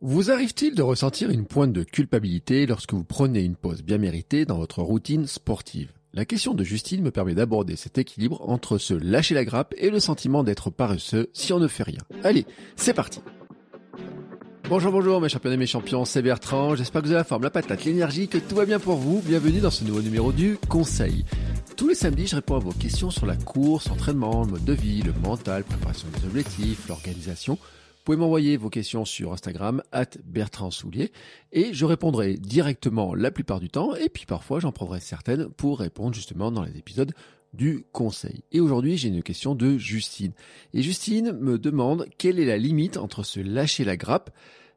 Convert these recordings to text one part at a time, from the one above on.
Vous arrive-t-il de ressentir une pointe de culpabilité lorsque vous prenez une pause bien méritée dans votre routine sportive? La question de Justine me permet d'aborder cet équilibre entre se lâcher la grappe et le sentiment d'être paresseux si on ne fait rien. Allez, c'est parti Bonjour, bonjour mes champions et mes champions, c'est Bertrand, j'espère que vous avez la forme, la patate, l'énergie, que tout va bien pour vous. Bienvenue dans ce nouveau numéro du Conseil. Tous les samedis, je réponds à vos questions sur la course, l'entraînement, le mode de vie, le mental, préparation des objectifs, l'organisation pouvez m'envoyer vos questions sur Instagram, at Bertrand Soulier, et je répondrai directement la plupart du temps, et puis parfois j'en prendrai certaines pour répondre justement dans les épisodes du conseil. Et aujourd'hui, j'ai une question de Justine. Et Justine me demande quelle est la limite entre se lâcher la grappe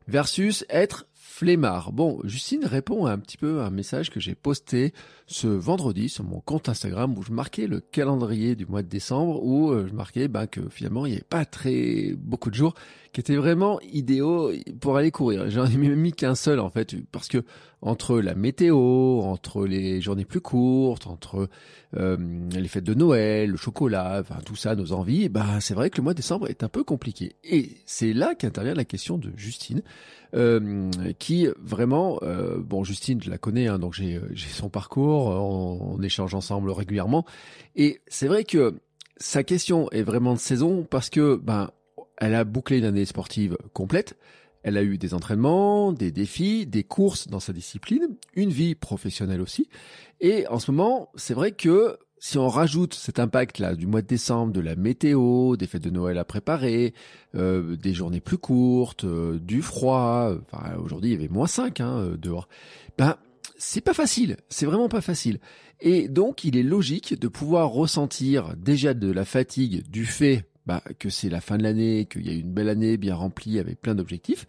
versus être flemmard? Bon, Justine répond à un petit peu à un message que j'ai posté ce vendredi sur mon compte Instagram où je marquais le calendrier du mois de décembre où euh, je marquais bah, que finalement il n'y avait pas très beaucoup de jours qui étaient vraiment idéaux pour aller courir. J'en ai même mis qu'un seul en fait parce que entre la météo, entre les journées plus courtes, entre euh, les fêtes de Noël, le chocolat, enfin tout ça, nos envies, bah c'est vrai que le mois de décembre est un peu compliqué. Et c'est là qu'intervient la question de Justine, euh, qui vraiment, bon Justine, je la connais, hein, donc j'ai son parcours, on, on, échange ensemble régulièrement, et c'est vrai que sa question est vraiment de saison parce que ben elle a bouclé une année sportive complète. Elle a eu des entraînements, des défis, des courses dans sa discipline, une vie professionnelle aussi. Et en ce moment, c'est vrai que si on rajoute cet impact-là du mois de décembre, de la météo, des fêtes de Noël à préparer, euh, des journées plus courtes, euh, du froid, aujourd'hui il y avait moins 5 hein, euh, dehors, ben c'est pas facile, c'est vraiment pas facile. Et donc il est logique de pouvoir ressentir déjà de la fatigue du fait bah, que c'est la fin de l'année, qu'il y a une belle année bien remplie avec plein d'objectifs,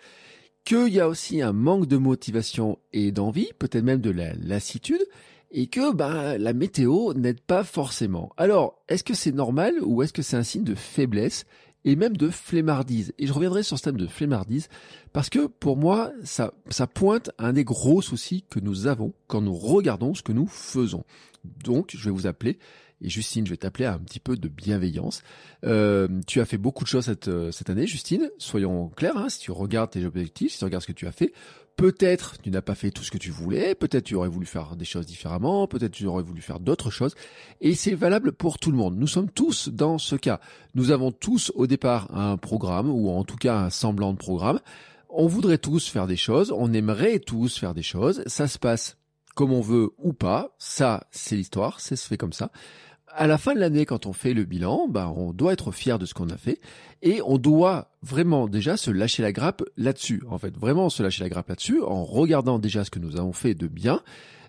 qu'il y a aussi un manque de motivation et d'envie, peut-être même de la lassitude, et que bah, la météo n'aide pas forcément. Alors, est-ce que c'est normal ou est-ce que c'est un signe de faiblesse? Et même de flemmardise Et je reviendrai sur ce thème de flemmardise parce que pour moi, ça, ça pointe un des gros soucis que nous avons quand nous regardons ce que nous faisons. Donc, je vais vous appeler et Justine, je vais t'appeler à un petit peu de bienveillance. Euh, tu as fait beaucoup de choses cette, euh, cette année, Justine. Soyons clairs, hein, si tu regardes tes objectifs, si tu regardes ce que tu as fait, peut-être tu n'as pas fait tout ce que tu voulais, peut-être tu aurais voulu faire des choses différemment, peut-être tu aurais voulu faire d'autres choses. Et c'est valable pour tout le monde. Nous sommes tous dans ce cas. Nous avons tous au départ un programme, ou en tout cas un semblant de programme. On voudrait tous faire des choses, on aimerait tous faire des choses. Ça se passe comme on veut ou pas. Ça, c'est l'histoire, c'est se fait comme ça à la fin de l'année, quand on fait le bilan, bah, on doit être fier de ce qu'on a fait et on doit vraiment déjà se lâcher la grappe là-dessus. En fait, vraiment se lâcher la grappe là-dessus en regardant déjà ce que nous avons fait de bien,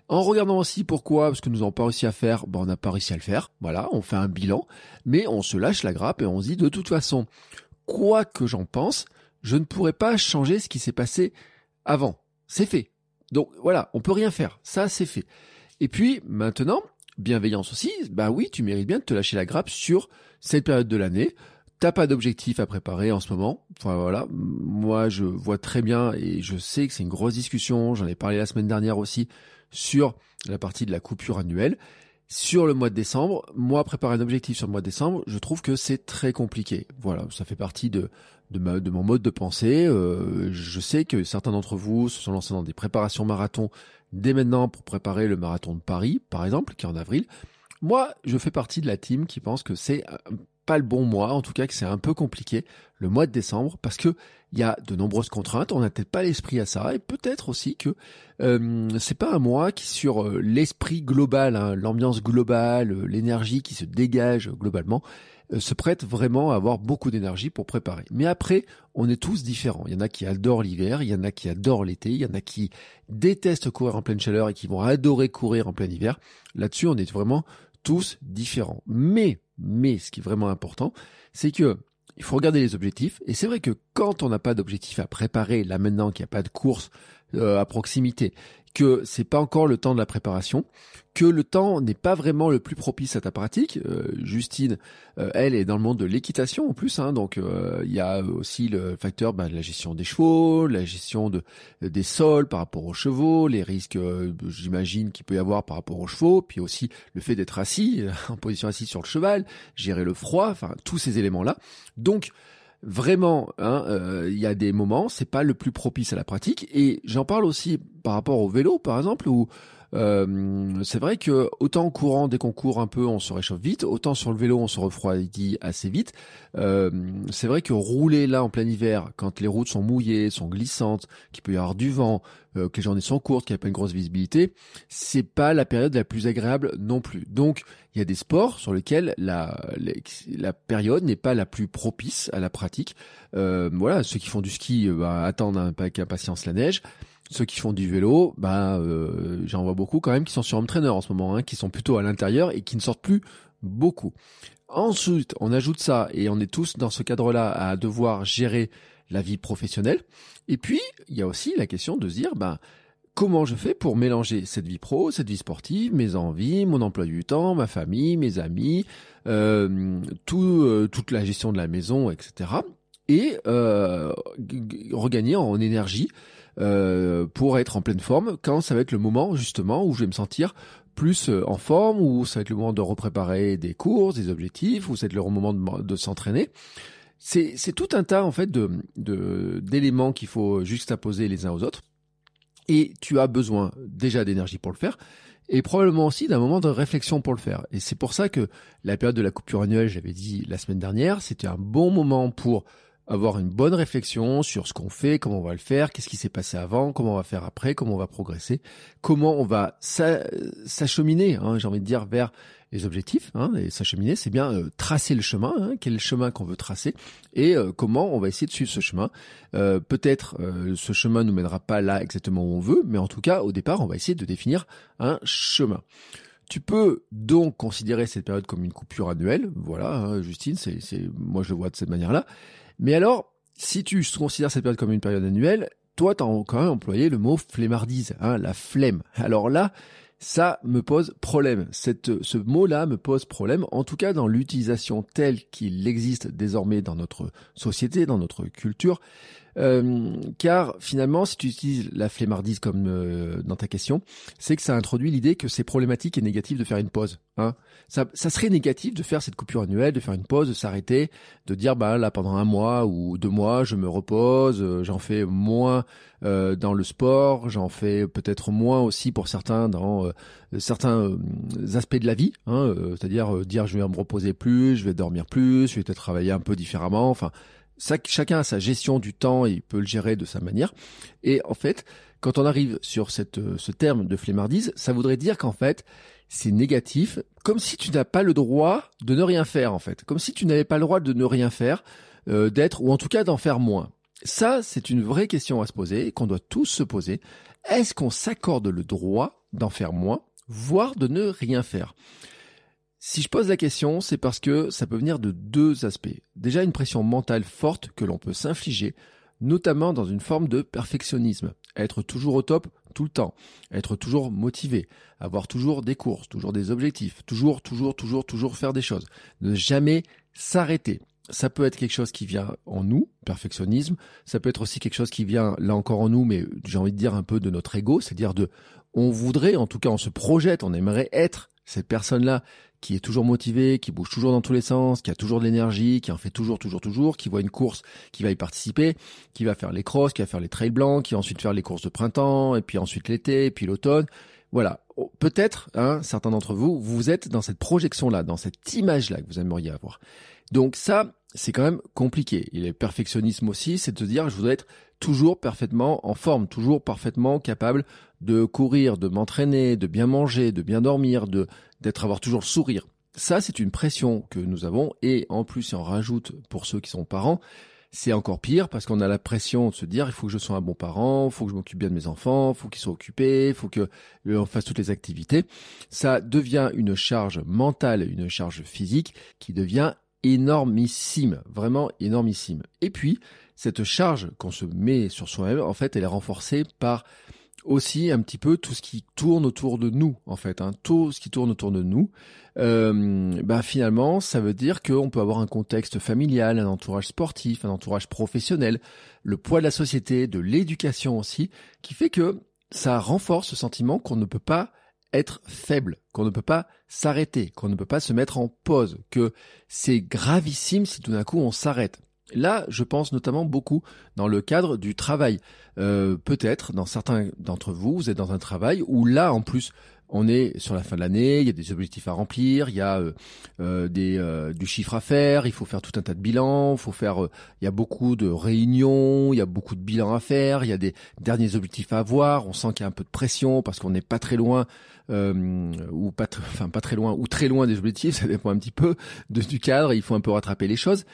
en regardant aussi pourquoi, parce que nous n'avons pas réussi à faire, bah, on n'a pas réussi à le faire. Voilà, on fait un bilan, mais on se lâche la grappe et on se dit de toute façon, quoi que j'en pense, je ne pourrais pas changer ce qui s'est passé avant. C'est fait. Donc voilà, on peut rien faire. Ça, c'est fait. Et puis maintenant, bienveillance aussi, bah oui, tu mérites bien de te lâcher la grappe sur cette période de l'année. T'as pas d'objectif à préparer en ce moment. Voilà, moi je vois très bien et je sais que c'est une grosse discussion. J'en ai parlé la semaine dernière aussi sur la partie de la coupure annuelle. Sur le mois de décembre, moi préparer un objectif sur le mois de décembre, je trouve que c'est très compliqué. Voilà, ça fait partie de de, ma, de mon mode de pensée. Euh, je sais que certains d'entre vous se sont lancés dans des préparations marathon dès maintenant pour préparer le marathon de Paris, par exemple, qui est en avril. Moi, je fais partie de la team qui pense que c'est euh, pas le bon mois, en tout cas que c'est un peu compliqué le mois de décembre parce que il y a de nombreuses contraintes, on n'a peut-être pas l'esprit à ça et peut-être aussi que euh, c'est pas un mois qui sur euh, l'esprit global, hein, l'ambiance globale, l'énergie qui se dégage globalement, se prête vraiment à avoir beaucoup d'énergie pour préparer. Mais après, on est tous différents. Il y en a qui adorent l'hiver, il y en a qui adorent l'été, il y en a qui détestent courir en pleine chaleur et qui vont adorer courir en plein hiver. Là-dessus, on est vraiment tous différents. Mais Mais ce qui est vraiment important, c'est que il faut regarder les objectifs. Et c'est vrai que quand on n'a pas d'objectif à préparer, là maintenant qu'il n'y a pas de course euh, à proximité, que c'est pas encore le temps de la préparation, que le temps n'est pas vraiment le plus propice à ta pratique. Euh, Justine, euh, elle est dans le monde de l'équitation en plus, hein, donc euh, il y a aussi le facteur bah, de la gestion des chevaux, la gestion de des sols par rapport aux chevaux, les risques, j'imagine qu'il peut y avoir par rapport aux chevaux, puis aussi le fait d'être assis en position assise sur le cheval, gérer le froid, enfin tous ces éléments là. Donc vraiment, hein, euh, il y a des moments, c'est pas le plus propice à la pratique. Et j'en parle aussi par rapport au vélo, par exemple, où euh, c'est vrai que autant en courant, dès qu'on court un peu, on se réchauffe vite, autant sur le vélo, on se refroidit assez vite. Euh, c'est vrai que rouler là en plein hiver, quand les routes sont mouillées, sont glissantes, qu'il peut y avoir du vent, euh, que les journées sont courtes, qu'il n'y a pas une grosse visibilité, c'est pas la période la plus agréable non plus. Donc, il y a des sports sur lesquels la, la, période n'est pas la plus propice à la pratique. voilà, ceux qui font du ski bah, attendent avec impatience la neige. Ceux qui font du vélo, bah, euh, j'en vois beaucoup quand même qui sont sur home trainer en ce moment, hein, qui sont plutôt à l'intérieur et qui ne sortent plus beaucoup. Ensuite, on ajoute ça et on est tous dans ce cadre-là à devoir gérer la vie professionnelle. Et puis, il y a aussi la question de se dire, bah, comment je fais pour mélanger cette vie pro, cette vie sportive, mes envies, mon emploi du temps, ma famille, mes amis, euh, tout, euh, toute la gestion de la maison, etc. Et euh, regagner en énergie euh, pour être en pleine forme quand ça va être le moment justement où je vais me sentir plus euh, en forme, où ça va être le moment de repréparer des courses, des objectifs, où ça va être le moment de, s'entraîner. C'est, tout un tas en fait de d'éléments qu'il faut juxtaposer les uns aux autres. Et tu as besoin déjà d'énergie pour le faire, et probablement aussi d'un moment de réflexion pour le faire. Et c'est pour ça que la période de la coupure annuelle, j'avais dit la semaine dernière, c'était un bon moment pour avoir une bonne réflexion sur ce qu'on fait, comment on va le faire, qu'est-ce qui s'est passé avant, comment on va faire après, comment on va progresser, comment on va s'acheminer, hein, j'ai envie de dire, vers les objectifs. Hein, et s'acheminer, c'est bien euh, tracer le chemin, hein, quel chemin qu'on veut tracer, et euh, comment on va essayer de suivre ce chemin. Euh, peut-être ce chemin nous mènera pas là exactement où on veut, mais en tout cas, au départ, on va essayer de définir un chemin. Tu peux donc considérer cette période comme une coupure annuelle, voilà, Justine, c'est, moi je le vois de cette manière-là. Mais alors, si tu considères cette période comme une période annuelle, toi, tu as quand même employé le mot flemmardise, hein, la flemme. Alors là, ça me pose problème. Ce mot-là me pose problème, en tout cas dans l'utilisation telle qu'il existe désormais dans notre société, dans notre culture. Euh, car finalement, si tu utilises la flemmardise comme euh, dans ta question, c'est que ça introduit l'idée que c'est problématique et négatif de faire une pause. Hein. Ça, ça serait négatif de faire cette coupure annuelle, de faire une pause, de s'arrêter, de dire bah là pendant un mois ou deux mois, je me repose, euh, j'en fais moins dans le sport, j'en fais peut-être moins aussi pour certains dans certains aspects de la vie, hein, c'est-à-dire dire je vais me reposer plus, je vais dormir plus, je vais peut-être travailler un peu différemment, enfin chacun a sa gestion du temps et il peut le gérer de sa manière. Et en fait, quand on arrive sur cette, euh, ce terme de flemmardise, ça voudrait dire qu'en fait, c'est négatif, comme si tu n'as pas le droit de ne rien faire en fait, comme si tu n'avais pas le droit de ne rien faire, euh, d'être ou en tout cas d'en faire moins. Ça, c'est une vraie question à se poser, qu'on doit tous se poser. Est-ce qu'on s'accorde le droit d'en faire moins, voire de ne rien faire? Si je pose la question, c'est parce que ça peut venir de deux aspects. Déjà une pression mentale forte que l'on peut s'infliger, notamment dans une forme de perfectionnisme. Être toujours au top tout le temps, être toujours motivé, avoir toujours des courses, toujours des objectifs, toujours, toujours, toujours, toujours faire des choses. Ne jamais s'arrêter. Ça peut être quelque chose qui vient en nous, perfectionnisme. Ça peut être aussi quelque chose qui vient là encore en nous, mais j'ai envie de dire un peu de notre ego, c'est-à-dire de, on voudrait, en tout cas on se projette, on aimerait être cette personne-là qui est toujours motivé, qui bouge toujours dans tous les sens, qui a toujours de l'énergie, qui en fait toujours, toujours, toujours, qui voit une course, qui va y participer, qui va faire les crosses, qui va faire les trails blancs, qui va ensuite faire les courses de printemps, et puis ensuite l'été, et puis l'automne. Voilà. Oh, peut-être, hein, certains d'entre vous, vous êtes dans cette projection-là, dans cette image-là que vous aimeriez avoir. Donc ça, c'est quand même compliqué. Il est perfectionnisme aussi, c'est de se dire, je voudrais être toujours parfaitement en forme, toujours parfaitement capable de courir, de m'entraîner, de bien manger, de bien dormir, de d'être avoir toujours le sourire. Ça, c'est une pression que nous avons et en plus, si on rajoute pour ceux qui sont parents, c'est encore pire parce qu'on a la pression de se dire il faut que je sois un bon parent, il faut que je m'occupe bien de mes enfants, il faut qu'ils soient occupés, il faut que on fasse toutes les activités. Ça devient une charge mentale, une charge physique qui devient énormissime, vraiment énormissime. Et puis, cette charge qu'on se met sur soi-même, en fait, elle est renforcée par aussi un petit peu tout ce qui tourne autour de nous, en fait, hein, tout ce qui tourne autour de nous. Euh, bah finalement, ça veut dire qu'on peut avoir un contexte familial, un entourage sportif, un entourage professionnel, le poids de la société, de l'éducation aussi, qui fait que ça renforce ce sentiment qu'on ne peut pas être faible, qu'on ne peut pas s'arrêter, qu'on ne peut pas se mettre en pause, que c'est gravissime si tout d'un coup on s'arrête. Là, je pense notamment beaucoup dans le cadre du travail. Euh, peut-être dans certains d'entre vous, vous êtes dans un travail où là, en plus, on est sur la fin de l'année, il y a des objectifs à remplir, il y a euh, euh, des, du chiffre à faire, il faut faire tout un tas de bilans, il faut faire, il y a beaucoup de réunions, il y a beaucoup de bilans à faire, il y a des derniers objectifs à avoir, on sent qu'il y a un peu de pression parce qu'on n'est pas très loin, ou pas, très loin, ou très loin des objectifs, ça dépend un petit peu du cadre, il faut un peu rattraper les choses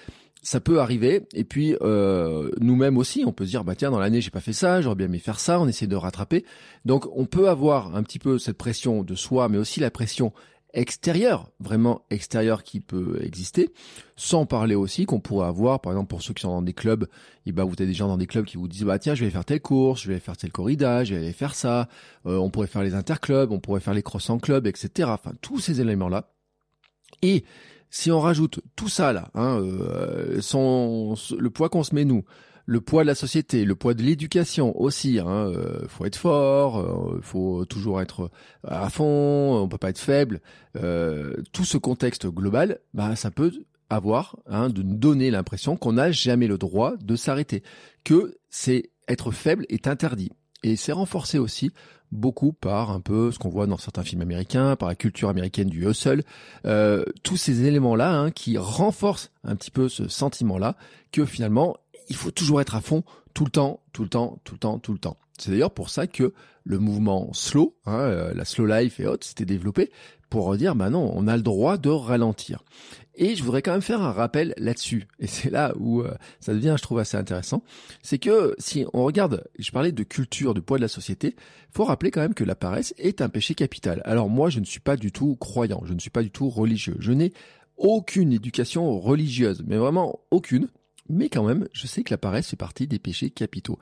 ça peut arriver. Et puis euh, nous-mêmes aussi, on peut se dire bah tiens dans l'année j'ai pas fait ça, j'aurais bien aimé faire ça. On essaie de rattraper. Donc on peut avoir un petit peu cette pression de soi, mais aussi la pression extérieure, vraiment extérieure qui peut exister. Sans parler aussi qu'on pourrait avoir, par exemple pour ceux qui sont dans des clubs, et bah vous avez des gens dans des clubs qui vous disent bah tiens je vais faire telle course, je vais faire telle corrida, je vais aller faire ça. Euh, on pourrait faire les interclubs, on pourrait faire les cross en etc. Enfin tous ces éléments là. Et si on rajoute tout ça là, hein, euh, le poids qu'on se met nous, le poids de la société, le poids de l'éducation aussi. Hein, euh, faut être fort, euh, faut toujours être à fond, on peut pas être faible. Euh, tout ce contexte global, bah ça peut avoir hein, de donner l'impression qu'on n'a jamais le droit de s'arrêter, que c'est être faible est interdit. Et c'est renforcé aussi beaucoup par un peu ce qu'on voit dans certains films américains, par la culture américaine du hustle, euh, tous ces éléments-là hein, qui renforcent un petit peu ce sentiment-là que finalement il faut toujours être à fond tout le temps, tout le temps, tout le temps, tout le temps. C'est d'ailleurs pour ça que le mouvement slow, hein, euh, la slow life et autres, s'était développé pour dire, bah non, on a le droit de ralentir. Et je voudrais quand même faire un rappel là-dessus. Et c'est là où euh, ça devient, je trouve, assez intéressant. C'est que si on regarde, je parlais de culture, du poids de la société, faut rappeler quand même que la paresse est un péché capital. Alors moi, je ne suis pas du tout croyant, je ne suis pas du tout religieux. Je n'ai aucune éducation religieuse, mais vraiment aucune. Mais quand même, je sais que la paresse fait partie des péchés capitaux.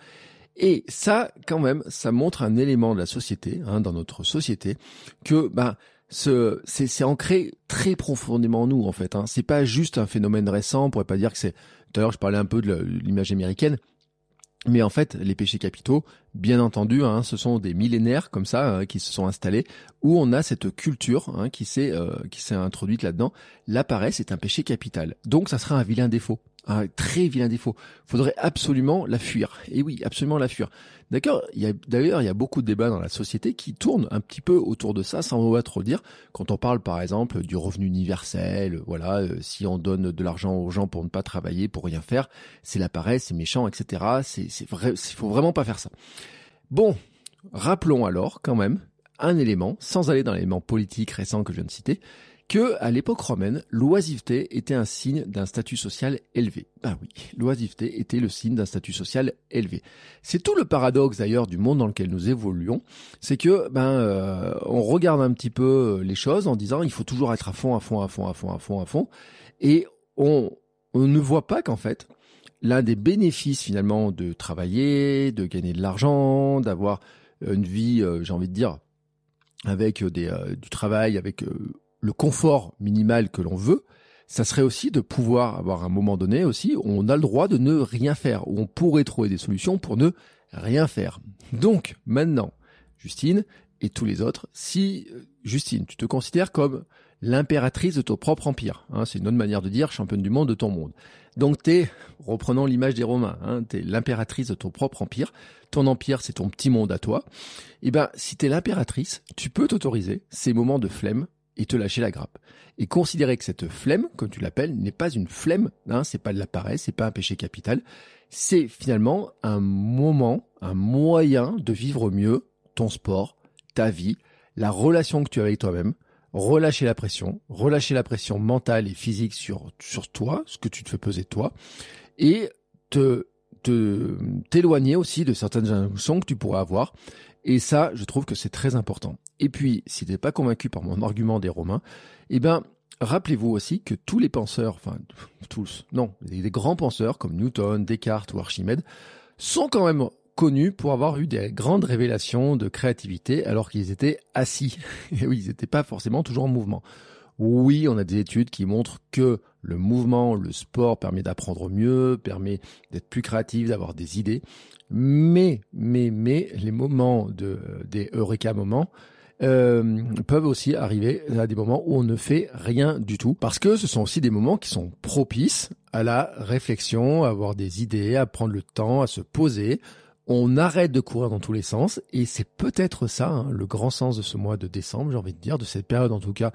Et ça, quand même, ça montre un élément de la société, hein, dans notre société, que ben c'est ancré très profondément en nous en fait. Hein. C'est pas juste un phénomène récent. On pourrait pas dire que c'est. D'ailleurs, je parlais un peu de l'image américaine. Mais en fait, les péchés capitaux, bien entendu, hein, ce sont des millénaires comme ça hein, qui se sont installés, où on a cette culture hein, qui s'est euh, qui s'est introduite là-dedans. La paresse est un péché capital, donc ça sera un vilain défaut un très vilain défaut. Faudrait absolument la fuir. Et oui, absolument la fuir. D'accord. D'ailleurs il y a beaucoup de débats dans la société qui tournent un petit peu autour de ça, sans on trop dire. Quand on parle par exemple du revenu universel, voilà, euh, si on donne de l'argent aux gens pour ne pas travailler, pour rien faire, c'est la paresse, c'est méchant, etc. C'est c'est faut vraiment pas faire ça. Bon, rappelons alors quand même un élément, sans aller dans l'élément politique récent que je viens de citer, que à l'époque romaine, l'oisiveté était un signe d'un statut social élevé. Ben oui, l'oisiveté était le signe d'un statut social élevé. C'est tout le paradoxe d'ailleurs du monde dans lequel nous évoluons, c'est que ben euh, on regarde un petit peu les choses en disant il faut toujours être à fond, à fond, à fond, à fond, à fond, à fond, et on, on ne voit pas qu'en fait l'un des bénéfices finalement de travailler, de gagner de l'argent, d'avoir une vie, euh, j'ai envie de dire, avec des, euh, du travail, avec le confort minimal que l'on veut, ça serait aussi de pouvoir avoir un moment donné aussi où on a le droit de ne rien faire, où on pourrait trouver des solutions pour ne rien faire. Donc maintenant, Justine et tous les autres, si euh, Justine, tu te considères comme l'impératrice de ton propre empire, hein, c'est une autre manière de dire championne du monde de ton monde. Donc t'es, reprenons l'image des Romains, hein, t'es l'impératrice de ton propre empire, ton empire c'est ton petit monde à toi. Et eh ben si t'es l'impératrice, tu peux t'autoriser ces moments de flemme et te lâcher la grappe. Et considérer que cette flemme, comme tu l'appelles, n'est pas une flemme, hein, c'est pas de la paresse, c'est pas un péché capital, c'est finalement un moment, un moyen de vivre mieux ton sport, ta vie, la relation que tu as avec toi-même, relâcher la pression, relâcher la pression mentale et physique sur, sur toi, ce que tu te fais peser toi, et te t'éloigner aussi de certaines injonctions que tu pourrais avoir. Et ça, je trouve que c'est très important. Et puis, si tu n'es pas convaincu par mon argument des Romains, eh ben, rappelez-vous aussi que tous les penseurs, enfin tous, non, les grands penseurs comme Newton, Descartes ou Archimède sont quand même connus pour avoir eu des grandes révélations de créativité alors qu'ils étaient assis. Et oui, ils n'étaient pas forcément toujours en mouvement. Oui, on a des études qui montrent que le mouvement, le sport permet d'apprendre mieux, permet d'être plus créatif, d'avoir des idées. Mais, mais, mais, les moments de, des Eureka moments, euh, peuvent aussi arriver à des moments où on ne fait rien du tout, parce que ce sont aussi des moments qui sont propices à la réflexion, à avoir des idées, à prendre le temps, à se poser, on arrête de courir dans tous les sens et c'est peut-être ça hein, le grand sens de ce mois de décembre, j'ai envie de dire, de cette période en tout cas,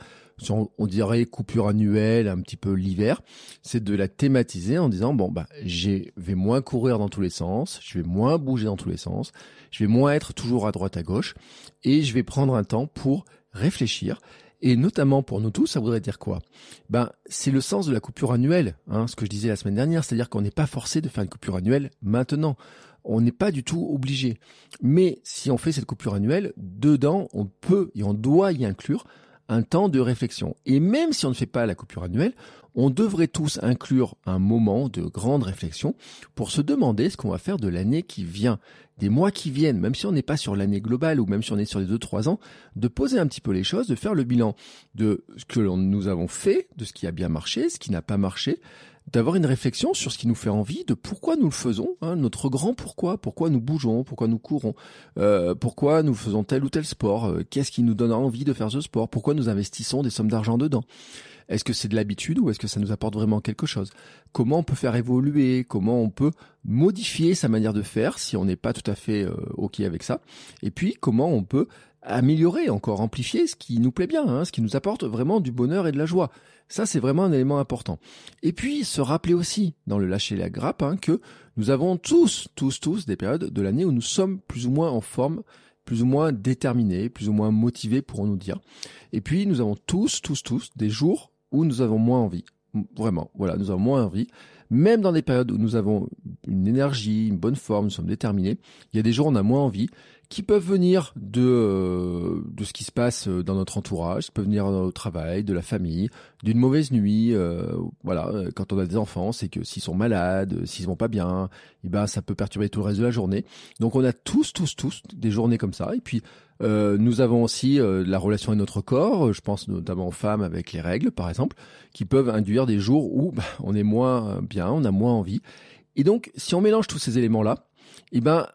on, on dirait coupure annuelle, un petit peu l'hiver, c'est de la thématiser en disant bon bah je vais moins courir dans tous les sens, je vais moins bouger dans tous les sens, je vais moins être toujours à droite à gauche et je vais prendre un temps pour réfléchir et notamment pour nous tous, ça voudrait dire quoi? Ben, c'est le sens de la coupure annuelle, hein, ce que je disais la semaine dernière, c'est-à-dire qu'on n'est pas forcé de faire une coupure annuelle maintenant on n'est pas du tout obligé. Mais si on fait cette coupure annuelle, dedans, on peut et on doit y inclure un temps de réflexion. Et même si on ne fait pas la coupure annuelle, on devrait tous inclure un moment de grande réflexion pour se demander ce qu'on va faire de l'année qui vient, des mois qui viennent, même si on n'est pas sur l'année globale ou même si on est sur les deux, trois ans, de poser un petit peu les choses, de faire le bilan de ce que nous avons fait, de ce qui a bien marché, ce qui n'a pas marché, d'avoir une réflexion sur ce qui nous fait envie, de pourquoi nous le faisons, hein, notre grand pourquoi, pourquoi nous bougeons, pourquoi nous courons, euh, pourquoi nous faisons tel ou tel sport, euh, qu'est-ce qui nous donne envie de faire ce sport, pourquoi nous investissons des sommes d'argent dedans. Est-ce que c'est de l'habitude ou est-ce que ça nous apporte vraiment quelque chose? Comment on peut faire évoluer? Comment on peut modifier sa manière de faire si on n'est pas tout à fait euh, ok avec ça? Et puis comment on peut améliorer, encore amplifier ce qui nous plaît bien, hein, ce qui nous apporte vraiment du bonheur et de la joie. Ça, c'est vraiment un élément important. Et puis, se rappeler aussi, dans le lâcher la grappe, hein, que nous avons tous, tous, tous des périodes de l'année où nous sommes plus ou moins en forme, plus ou moins déterminés, plus ou moins motivés, pourrons-nous dire. Et puis, nous avons tous, tous, tous des jours où nous avons moins envie. Vraiment, voilà, nous avons moins envie. Même dans des périodes où nous avons une énergie, une bonne forme, nous sommes déterminés, il y a des jours où on a moins envie qui peuvent venir de, euh, de ce qui se passe euh, dans notre entourage, qui peuvent venir au travail, de la famille, d'une mauvaise nuit. Euh, voilà, quand on a des enfants, c'est que s'ils sont malades, s'ils vont pas bien, eh ben ça peut perturber tout le reste de la journée. Donc on a tous, tous, tous des journées comme ça. Et puis nous avons aussi la relation avec notre corps. Je pense notamment aux femmes avec les règles, par exemple, qui peuvent induire des jours où bah, on est moins bien, on a moins envie. Et donc, si on mélange tous ces éléments-là, eh ben,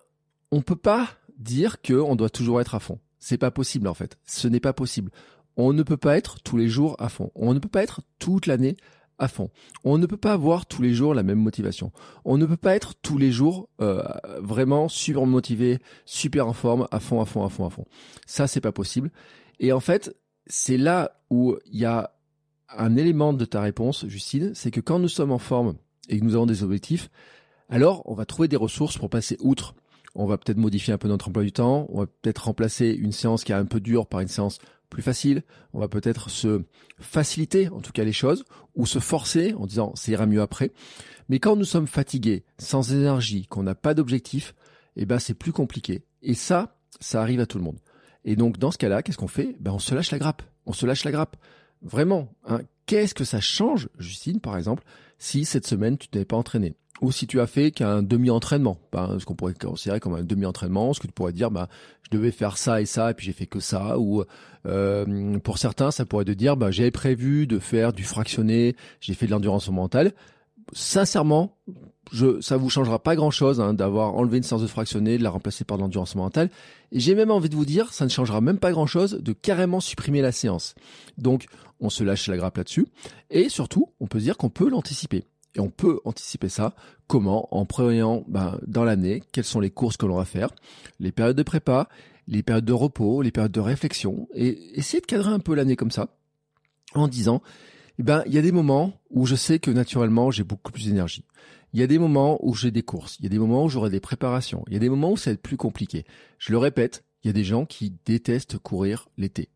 on peut pas dire qu'on doit toujours être à fond. C'est pas possible en fait. Ce n'est pas possible. On ne peut pas être tous les jours à fond. On ne peut pas être toute l'année à fond. On ne peut pas avoir tous les jours la même motivation. On ne peut pas être tous les jours euh, vraiment super motivé, super en forme, à fond, à fond, à fond, à fond. Ça, c'est pas possible. Et en fait, c'est là où il y a un élément de ta réponse, Justine, c'est que quand nous sommes en forme et que nous avons des objectifs, alors on va trouver des ressources pour passer outre on va peut-être modifier un peu notre emploi du temps, on va peut-être remplacer une séance qui est un peu dure par une séance plus facile, on va peut-être se faciliter en tout cas les choses, ou se forcer en disant ça ira mieux après. Mais quand nous sommes fatigués, sans énergie, qu'on n'a pas d'objectif, eh ben c'est plus compliqué. Et ça, ça arrive à tout le monde. Et donc dans ce cas-là, qu'est-ce qu'on fait? Ben on se lâche la grappe. On se lâche la grappe. Vraiment. Hein. Qu'est-ce que ça change, Justine, par exemple, si cette semaine tu t'avais pas entraîné ou si tu as fait qu'un demi-entraînement, ce qu'on pourrait considérer comme un demi-entraînement, ce que tu pourrais dire, bah, je devais faire ça et ça, et puis j'ai fait que ça, ou euh, pour certains, ça pourrait te dire, bah, j'avais prévu de faire du fractionné, j'ai fait de l'endurance mentale. Sincèrement, je, ça vous changera pas grand-chose hein, d'avoir enlevé une séance de fractionné, de la remplacer par de l'endurance mentale. Et j'ai même envie de vous dire, ça ne changera même pas grand-chose de carrément supprimer la séance. Donc, on se lâche la grappe là-dessus. Et surtout, on peut se dire qu'on peut l'anticiper. Et on peut anticiper ça. Comment? En prévoyant ben, dans l'année quelles sont les courses que l'on va faire, les périodes de prépa, les périodes de repos, les périodes de réflexion, et essayer de cadrer un peu l'année comme ça, en disant, eh ben, il y a des moments où je sais que naturellement j'ai beaucoup plus d'énergie. Il y a des moments où j'ai des courses, il y a des moments où j'aurai des préparations, il y a des moments où ça va être plus compliqué. Je le répète, il y a des gens qui détestent courir l'été,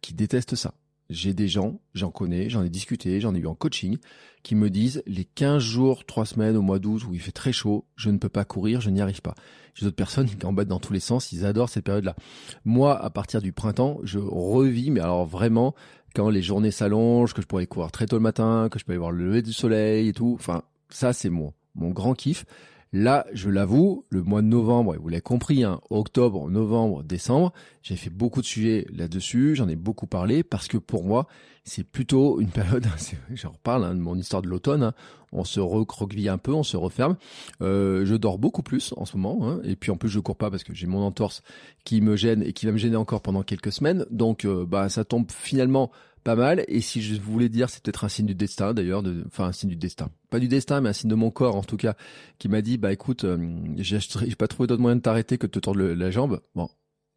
qui détestent ça. J'ai des gens, j'en connais, j'en ai discuté, j'en ai eu en coaching, qui me disent les 15 jours, 3 semaines au mois d'août où il fait très chaud, je ne peux pas courir, je n'y arrive pas. J'ai d'autres personnes qui en dans tous les sens, ils adorent cette période-là. Moi, à partir du printemps, je revis, mais alors vraiment, quand les journées s'allongent, que je pourrais courir très tôt le matin, que je peux aller voir le lever du soleil et tout, enfin, ça c'est mon, mon grand kiff. Là, je l'avoue, le mois de novembre, et vous l'avez compris, hein, octobre, novembre, décembre, j'ai fait beaucoup de sujets là-dessus, j'en ai beaucoup parlé, parce que pour moi, c'est plutôt une période, j'en reparle hein, de mon histoire de l'automne, hein, on se recroqueville un peu, on se referme. Euh, je dors beaucoup plus en ce moment, hein, et puis en plus je cours pas parce que j'ai mon entorse qui me gêne et qui va me gêner encore pendant quelques semaines, donc euh, bah ça tombe finalement pas mal. Et si je voulais dire, c'est peut-être un signe du destin d'ailleurs, de, enfin un signe du destin, pas du destin, mais un signe de mon corps en tout cas, qui m'a dit, bah écoute, euh, j'ai pas trouvé d'autre moyen de t'arrêter que de te tordre la jambe. Bon,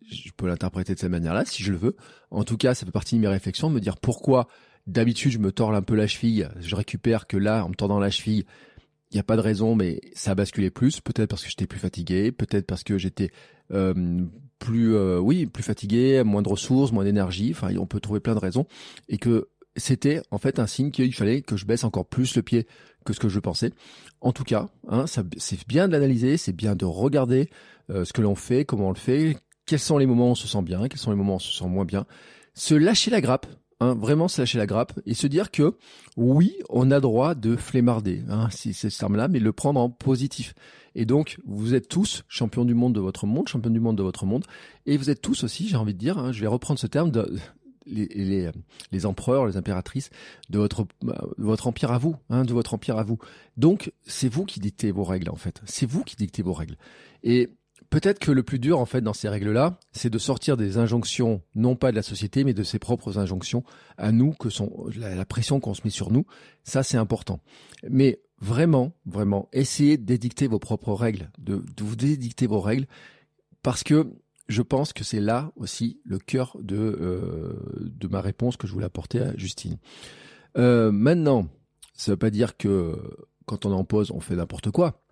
je peux l'interpréter de cette manière-là si je le veux. En tout cas, ça fait partie de mes réflexions, de me dire pourquoi d'habitude je me tords un peu la cheville, je récupère que là, en me tordant la cheville, il n'y a pas de raison, mais ça a basculé plus. Peut-être parce que j'étais plus fatigué, peut-être parce que j'étais euh, plus, euh, oui, plus fatigué, moins de ressources, moins d'énergie. Enfin, on peut trouver plein de raisons, et que c'était en fait un signe qu'il fallait que je baisse encore plus le pied que ce que je pensais. En tout cas, hein, c'est bien de l'analyser, c'est bien de regarder euh, ce que l'on fait, comment on le fait, quels sont les moments où on se sent bien, quels sont les moments où on se sent moins bien. Se lâcher la grappe, Hein, vraiment se lâcher la grappe et se dire que oui, on a droit de flémarder, hein, c'est ce terme-là, mais le prendre en positif. Et donc, vous êtes tous champions du monde de votre monde, champions du monde de votre monde, et vous êtes tous aussi, j'ai envie de dire, hein, je vais reprendre ce terme, les, empereurs, les impératrices de votre, de votre empire à vous, hein, de votre empire à vous. Donc, c'est vous qui dictez vos règles, en fait. C'est vous qui dictez vos règles. Et Peut-être que le plus dur, en fait, dans ces règles-là, c'est de sortir des injonctions, non pas de la société, mais de ses propres injonctions à nous, que sont la, pression qu'on se met sur nous. Ça, c'est important. Mais vraiment, vraiment, essayez d'édicter vos propres règles, de, vous dédicter vos règles, parce que je pense que c'est là aussi le cœur de, euh, de ma réponse que je voulais apporter à Justine. Euh, maintenant, ça ne veut pas dire que quand on en pose, on fait n'importe quoi.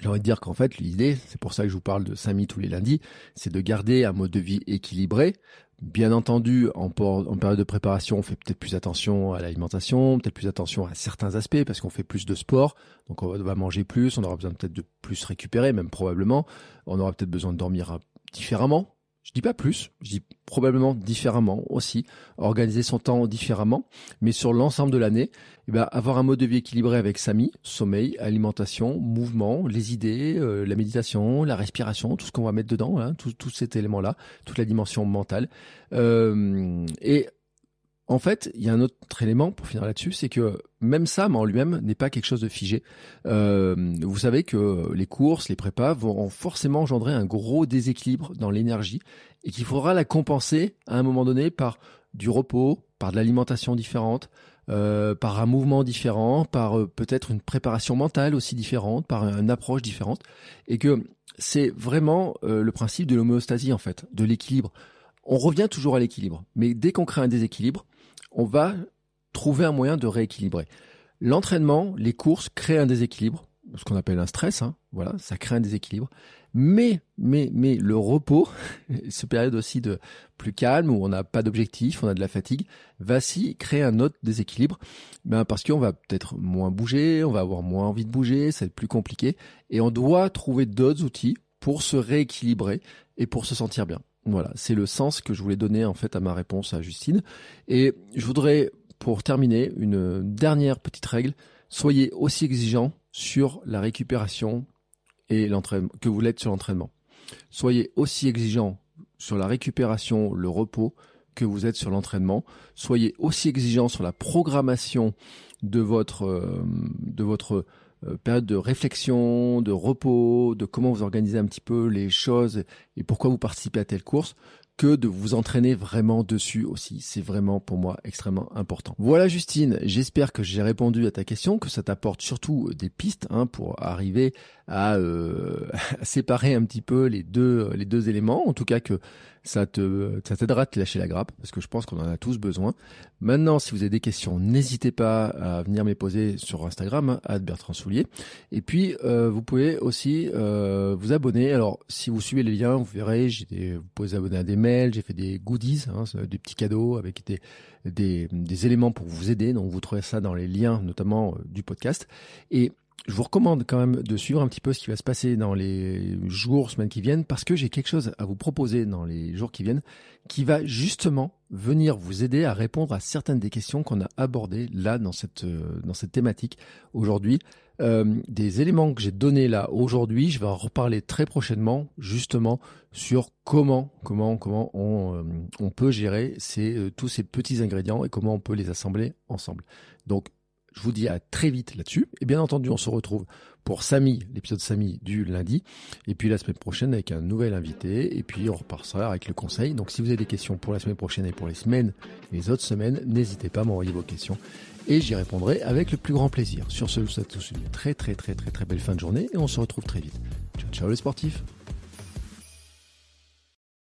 J'ai envie de dire qu'en fait, l'idée, c'est pour ça que je vous parle de Samy tous les lundis, c'est de garder un mode de vie équilibré. Bien entendu, en, en période de préparation, on fait peut-être plus attention à l'alimentation, peut-être plus attention à certains aspects parce qu'on fait plus de sport, donc on va manger plus, on aura besoin peut-être de plus récupérer, même probablement. On aura peut-être besoin de dormir différemment, je dis pas plus, je dis probablement différemment aussi, organiser son temps différemment, mais sur l'ensemble de l'année, eh ben, avoir un mode de vie équilibré avec Samy, sommeil, alimentation, mouvement, les idées, euh, la méditation, la respiration, tout ce qu'on va mettre dedans, hein, tout, tout cet élément-là, toute la dimension mentale. Euh, en fait, il y a un autre élément pour finir là-dessus, c'est que même ça, en lui-même, n'est pas quelque chose de figé. Euh, vous savez que les courses, les prépas vont forcément engendrer un gros déséquilibre dans l'énergie et qu'il faudra la compenser à un moment donné par du repos, par de l'alimentation différente, euh, par un mouvement différent, par euh, peut-être une préparation mentale aussi différente, par une approche différente, et que c'est vraiment le principe de l'homéostasie en fait, de l'équilibre. On revient toujours à l'équilibre, mais dès qu'on crée un déséquilibre, on va trouver un moyen de rééquilibrer. L'entraînement, les courses créent un déséquilibre, ce qu'on appelle un stress, hein, voilà, ça crée un déséquilibre. Mais, mais, mais le repos, ce période aussi de plus calme où on n'a pas d'objectif, on a de la fatigue, va si créer un autre déséquilibre, ben parce qu'on va peut-être moins bouger, on va avoir moins envie de bouger, ça va être plus compliqué, et on doit trouver d'autres outils pour se rééquilibrer et pour se sentir bien. Voilà, c'est le sens que je voulais donner en fait à ma réponse à Justine. Et je voudrais, pour terminer, une dernière petite règle. Soyez aussi exigeant sur la récupération et l'entraînement que vous l'êtes sur l'entraînement. Soyez aussi exigeant sur la récupération, le repos que vous êtes sur l'entraînement. Soyez aussi exigeant sur la programmation de votre euh, de votre euh, période de réflexion, de repos, de comment vous organisez un petit peu les choses et pourquoi vous participez à telle course que de vous entraîner vraiment dessus aussi. C'est vraiment pour moi extrêmement important. Voilà Justine, j'espère que j'ai répondu à ta question, que ça t'apporte surtout des pistes hein, pour arriver à, euh, à, séparer un petit peu les deux les deux éléments. En tout cas que Ça te, ça t'aidera à te lâcher la grappe parce que je pense qu'on en a tous besoin. Maintenant, si vous avez des questions, n'hésitez pas à venir me poser sur Instagram, à Bertrand Soulier. Et puis, euh, vous pouvez aussi euh, vous abonner. Alors, si vous suivez les liens, vous verrez, j'ai vous pouvez vous abonner à des mails, j'ai fait des goodies, hein, des petits cadeaux avec des, des, éléments pour vous aider. Donc, vous trouvez ça dans les liens, notamment du podcast. Et je vous recommande quand même de suivre un petit peu ce qui va se passer dans les jours, semaines qui viennent, parce que j'ai quelque chose à vous proposer dans les jours qui viennent qui va justement venir vous aider à répondre à certaines des questions qu'on a abordées là dans cette, euh, dans cette thématique aujourd'hui. Euh, des éléments que j'ai donnés là aujourd'hui, je vais en reparler très prochainement justement sur comment comment comment on, euh, on peut gérer ces, tous ces petits ingrédients et comment on peut les assembler ensemble. Donc je vous dis à très vite là-dessus. Et bien entendu, on se retrouve pour Samy, l'épisode Samy du lundi. Et puis la semaine prochaine avec un nouvel invité. Et puis on repartira avec le conseil. Donc si vous avez des questions pour la semaine prochaine et pour les semaines les autres semaines, n'hésitez pas à m'envoyer vos questions. Et j'y répondrai avec le plus grand plaisir. Sur ce, je vous souhaite tous une très très très très très belle fin de journée. Et on se retrouve très vite. Ciao ciao les sportifs